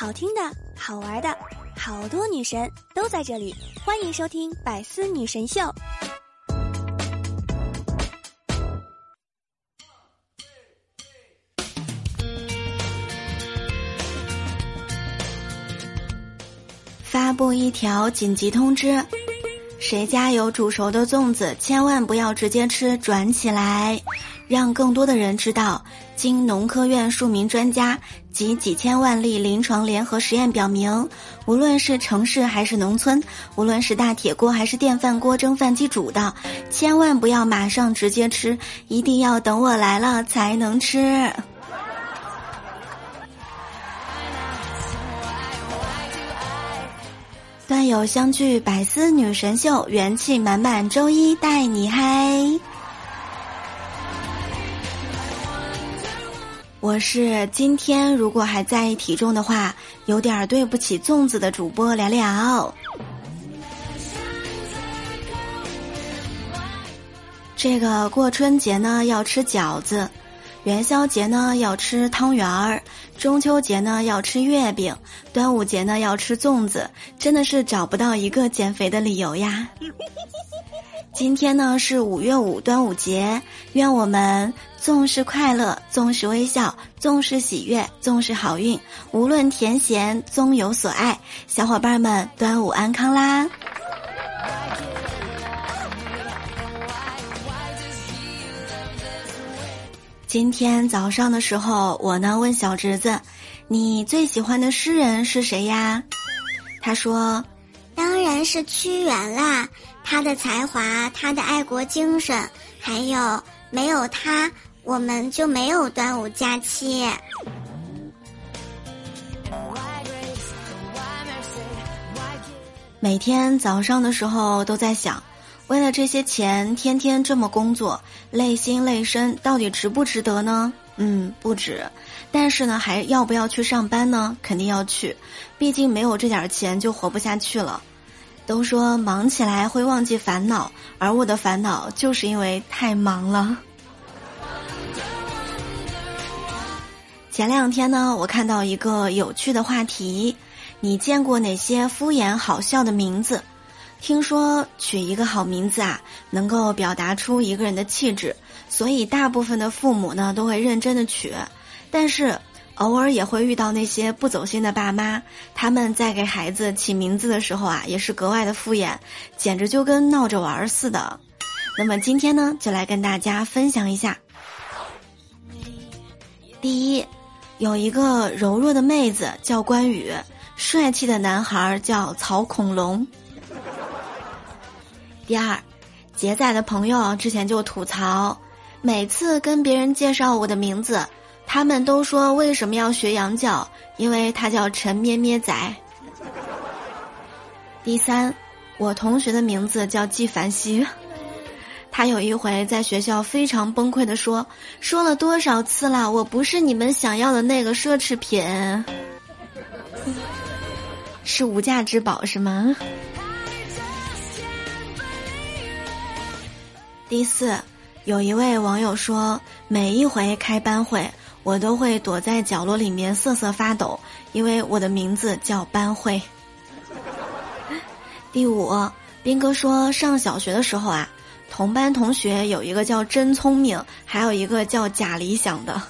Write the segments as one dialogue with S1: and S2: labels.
S1: 好听的、好玩的，好多女神都在这里，欢迎收听《百思女神秀》。
S2: 发布一条紧急通知：谁家有煮熟的粽子，千万不要直接吃，转起来，让更多的人知道。经农科院数名专家及几千万例临床联合实验表明，无论是城市还是农村，无论是大铁锅还是电饭锅蒸饭机煮的，千万不要马上直接吃，一定要等我来了才能吃。段友相聚，百思女神秀，元气满满，周一带你嗨！我是今天如果还在意体重的话，有点对不起粽子的主播聊聊。这个过春节呢要吃饺子，元宵节呢要吃汤圆儿。中秋节呢要吃月饼，端午节呢要吃粽子，真的是找不到一个减肥的理由呀。今天呢是五月五端午节，愿我们纵是快乐，纵是微笑，纵是喜悦，纵是好运，无论甜咸，终有所爱。小伙伴们，端午安康啦！今天早上的时候，我呢问小侄子：“你最喜欢的诗人是谁呀？”他说：“
S3: 当然是屈原啦，他的才华，他的爱国精神，还有没有他，我们就没有端午假期。”
S2: 每天早上的时候都在想。为了这些钱，天天这么工作，累心累身，到底值不值得呢？嗯，不值。但是呢，还要不要去上班呢？肯定要去，毕竟没有这点钱就活不下去了。都说忙起来会忘记烦恼，而我的烦恼就是因为太忙了。前两天呢，我看到一个有趣的话题：你见过哪些敷衍好笑的名字？听说取一个好名字啊，能够表达出一个人的气质，所以大部分的父母呢都会认真的取。但是偶尔也会遇到那些不走心的爸妈，他们在给孩子起名字的时候啊，也是格外的敷衍，简直就跟闹着玩似的。那么今天呢，就来跟大家分享一下。第一，有一个柔弱的妹子叫关羽，帅气的男孩叫曹恐龙。第二，杰仔的朋友之前就吐槽，每次跟别人介绍我的名字，他们都说为什么要学羊叫？因为他叫陈咩咩仔。第三，我同学的名字叫纪梵希，他有一回在学校非常崩溃的说，说了多少次了，我不是你们想要的那个奢侈品，是无价之宝是吗？第四，有一位网友说，每一回开班会，我都会躲在角落里面瑟瑟发抖，因为我的名字叫班会。第五，斌哥说，上小学的时候啊，同班同学有一个叫真聪明，还有一个叫假理想的。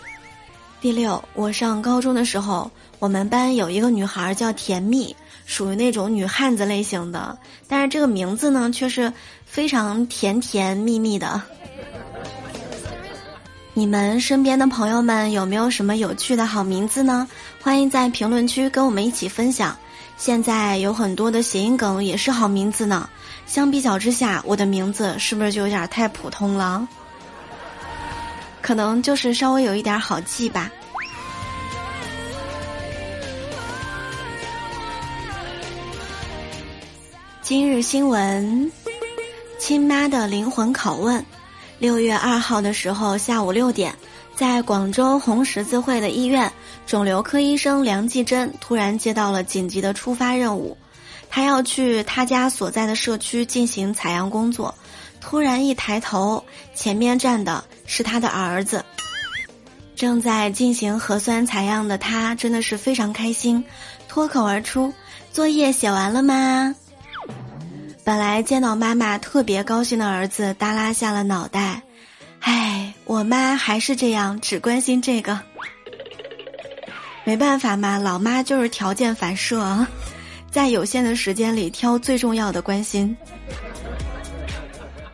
S2: 第六，我上高中的时候，我们班有一个女孩叫甜蜜。属于那种女汉子类型的，但是这个名字呢却是非常甜甜蜜蜜的。你们身边的朋友们有没有什么有趣的好名字呢？欢迎在评论区跟我们一起分享。现在有很多的谐音梗也是好名字呢。相比较之下，我的名字是不是就有点太普通了？可能就是稍微有一点好记吧。今日新闻：亲妈的灵魂拷问。六月二号的时候下午六点，在广州红十字会的医院，肿瘤科医生梁继珍突然接到了紧急的出发任务，他要去他家所在的社区进行采样工作。突然一抬头，前面站的是他的儿子。正在进行核酸采样的他真的是非常开心，脱口而出：“作业写完了吗？”本来见到妈妈特别高兴的儿子耷拉下了脑袋。唉，我妈还是这样，只关心这个。没办法嘛，老妈就是条件反射，在有限的时间里挑最重要的关心。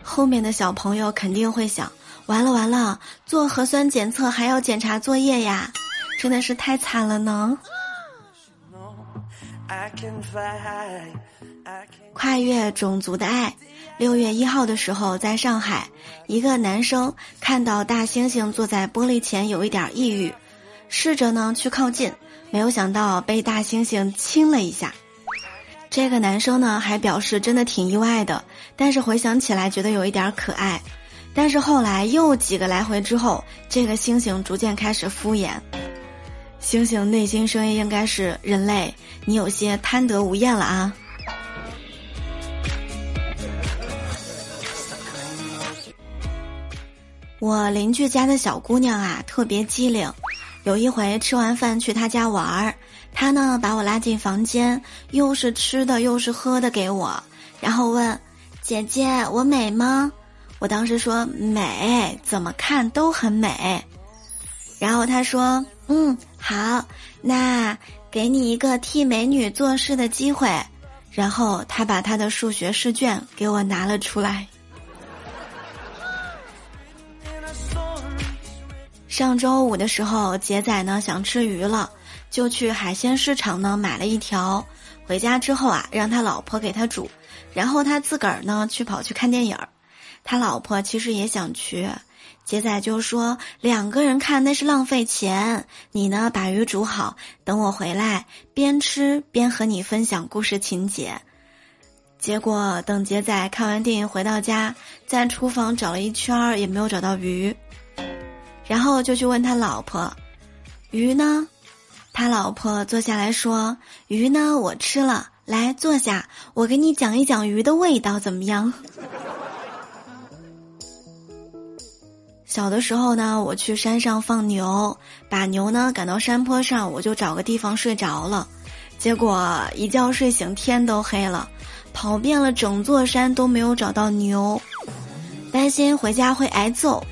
S2: 后面的小朋友肯定会想：完了完了，做核酸检测还要检查作业呀，真的是太惨了呢。跨越种族的爱。六月一号的时候，在上海，一个男生看到大猩猩坐在玻璃前，有一点抑郁，试着呢去靠近，没有想到被大猩猩亲了一下。这个男生呢还表示真的挺意外的，但是回想起来觉得有一点可爱。但是后来又几个来回之后，这个猩猩逐渐开始敷衍。猩猩内心声音应该是：人类，你有些贪得无厌了啊。我邻居家的小姑娘啊，特别机灵。有一回吃完饭去她家玩儿，她呢把我拉进房间，又是吃的又是喝的给我，然后问：“姐姐，我美吗？”我当时说：“美，怎么看都很美。”然后她说：“嗯，好，那给你一个替美女做事的机会。”然后她把她的数学试卷给我拿了出来。上周五的时候，杰仔呢想吃鱼了，就去海鲜市场呢买了一条。回家之后啊，让他老婆给他煮，然后他自个儿呢去跑去看电影儿。他老婆其实也想去，杰仔就说两个人看那是浪费钱。你呢把鱼煮好，等我回来边吃边和你分享故事情节。结果等杰仔看完电影回到家，在厨房找了一圈儿也没有找到鱼。然后就去问他老婆：“鱼呢？”他老婆坐下来说：“鱼呢？我吃了。来坐下，我给你讲一讲鱼的味道怎么样？” 小的时候呢，我去山上放牛，把牛呢赶到山坡上，我就找个地方睡着了。结果一觉睡醒，天都黑了，跑遍了整座山都没有找到牛，担心回家会挨揍。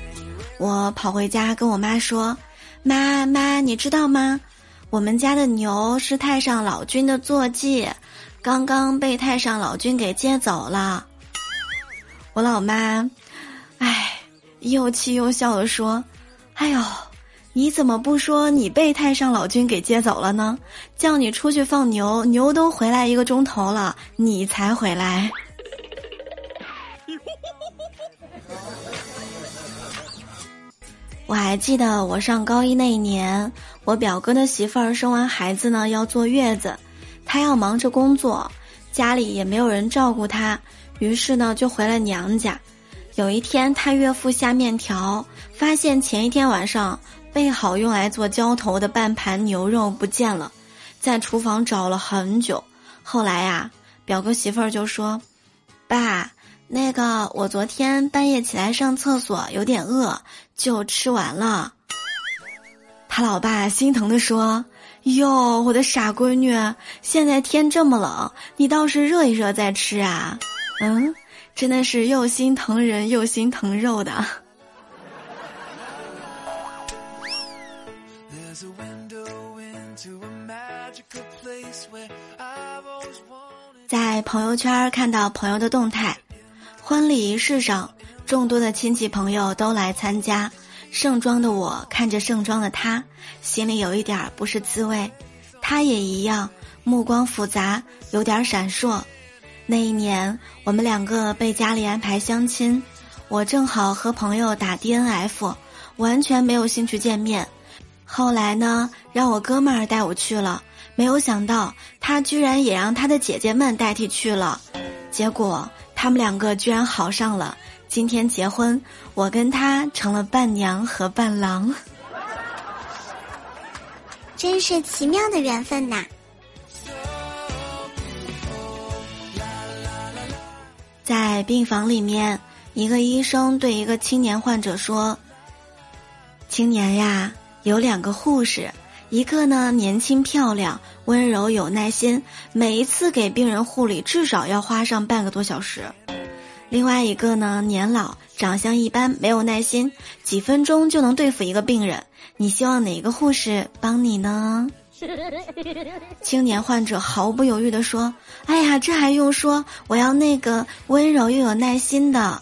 S2: 我跑回家跟我妈说：“妈妈，你知道吗？我们家的牛是太上老君的坐骑，刚刚被太上老君给接走了。”我老妈，唉，又气又笑的说：“哎呦，你怎么不说你被太上老君给接走了呢？叫你出去放牛，牛都回来一个钟头了，你才回来。”我还记得我上高一那一年，我表哥的媳妇儿生完孩子呢，要坐月子，她要忙着工作，家里也没有人照顾她，于是呢就回了娘家。有一天，他岳父下面条，发现前一天晚上备好用来做浇头的半盘牛肉不见了，在厨房找了很久。后来呀，表哥媳妇儿就说：“爸。”那个，我昨天半夜起来上厕所，有点饿，就吃完了。他老爸心疼地说：“哟，我的傻闺女，现在天这么冷，你倒是热一热再吃啊。”嗯，真的是又心疼人又心疼肉的。在朋友圈看到朋友的动态。婚礼仪式上，众多的亲戚朋友都来参加。盛装的我看着盛装的他，心里有一点不是滋味。他也一样，目光复杂，有点闪烁。那一年，我们两个被家里安排相亲，我正好和朋友打 DNF，完全没有兴趣见面。后来呢，让我哥们儿带我去了，没有想到他居然也让他的姐姐们代替去了，结果。他们两个居然好上了，今天结婚，我跟他成了伴娘和伴郎，
S3: 真是奇妙的缘分呐！
S2: 在病房里面，一个医生对一个青年患者说：“青年呀，有两个护士，一个呢年轻漂亮、温柔有耐心，每一次给病人护理至少要花上半个多小时；另外一个呢年老、长相一般、没有耐心，几分钟就能对付一个病人。你希望哪个护士帮你呢？青年患者毫不犹豫地说：“哎呀，这还用说？我要那个温柔又有耐心的。”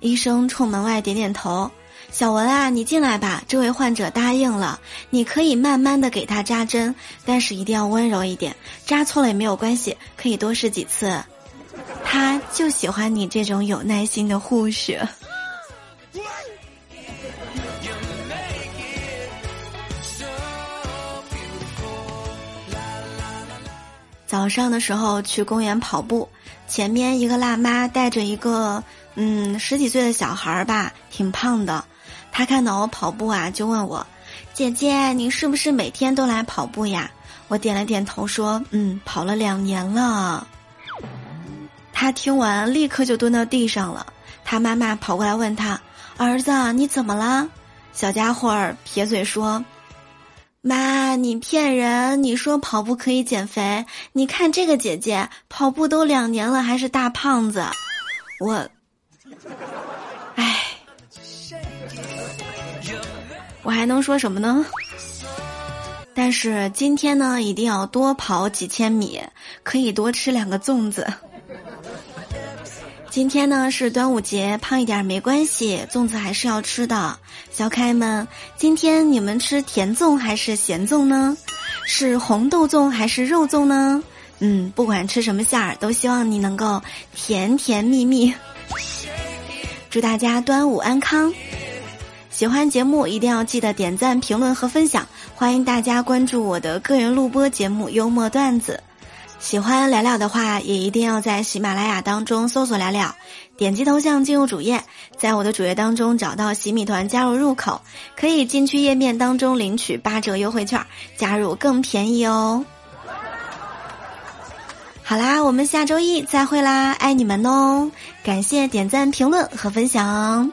S2: 医生冲门外点点头：“小文啊，你进来吧。”这位患者答应了。你可以慢慢的给他扎针，但是一定要温柔一点。扎错了也没有关系，可以多试几次。他就喜欢你这种有耐心的护士。早上的时候去公园跑步，前面一个辣妈带着一个嗯十几岁的小孩儿吧，挺胖的。他看到我跑步啊，就问我：“姐姐，你是不是每天都来跑步呀？”我点了点头，说：“嗯，跑了两年了。”他听完立刻就蹲到地上了。他妈妈跑过来问他：“儿子，你怎么了？”小家伙儿撇嘴说。妈，你骗人！你说跑步可以减肥，你看这个姐姐跑步都两年了，还是大胖子。我，我还能说什么呢？但是今天呢，一定要多跑几千米，可以多吃两个粽子。今天呢是端午节，胖一点没关系，粽子还是要吃的。小可爱们，今天你们吃甜粽还是咸粽呢？是红豆粽还是肉粽呢？嗯，不管吃什么馅儿，都希望你能够甜甜蜜蜜。祝大家端午安康！喜欢节目一定要记得点赞、评论和分享。欢迎大家关注我的个人录播节目《幽默段子》。喜欢聊聊的话，也一定要在喜马拉雅当中搜索聊聊，点击头像进入主页，在我的主页当中找到喜米团加入入口，可以进去页面当中领取八折优惠券，加入更便宜哦。好啦，我们下周一再会啦，爱你们哦！感谢点赞、评论和分享。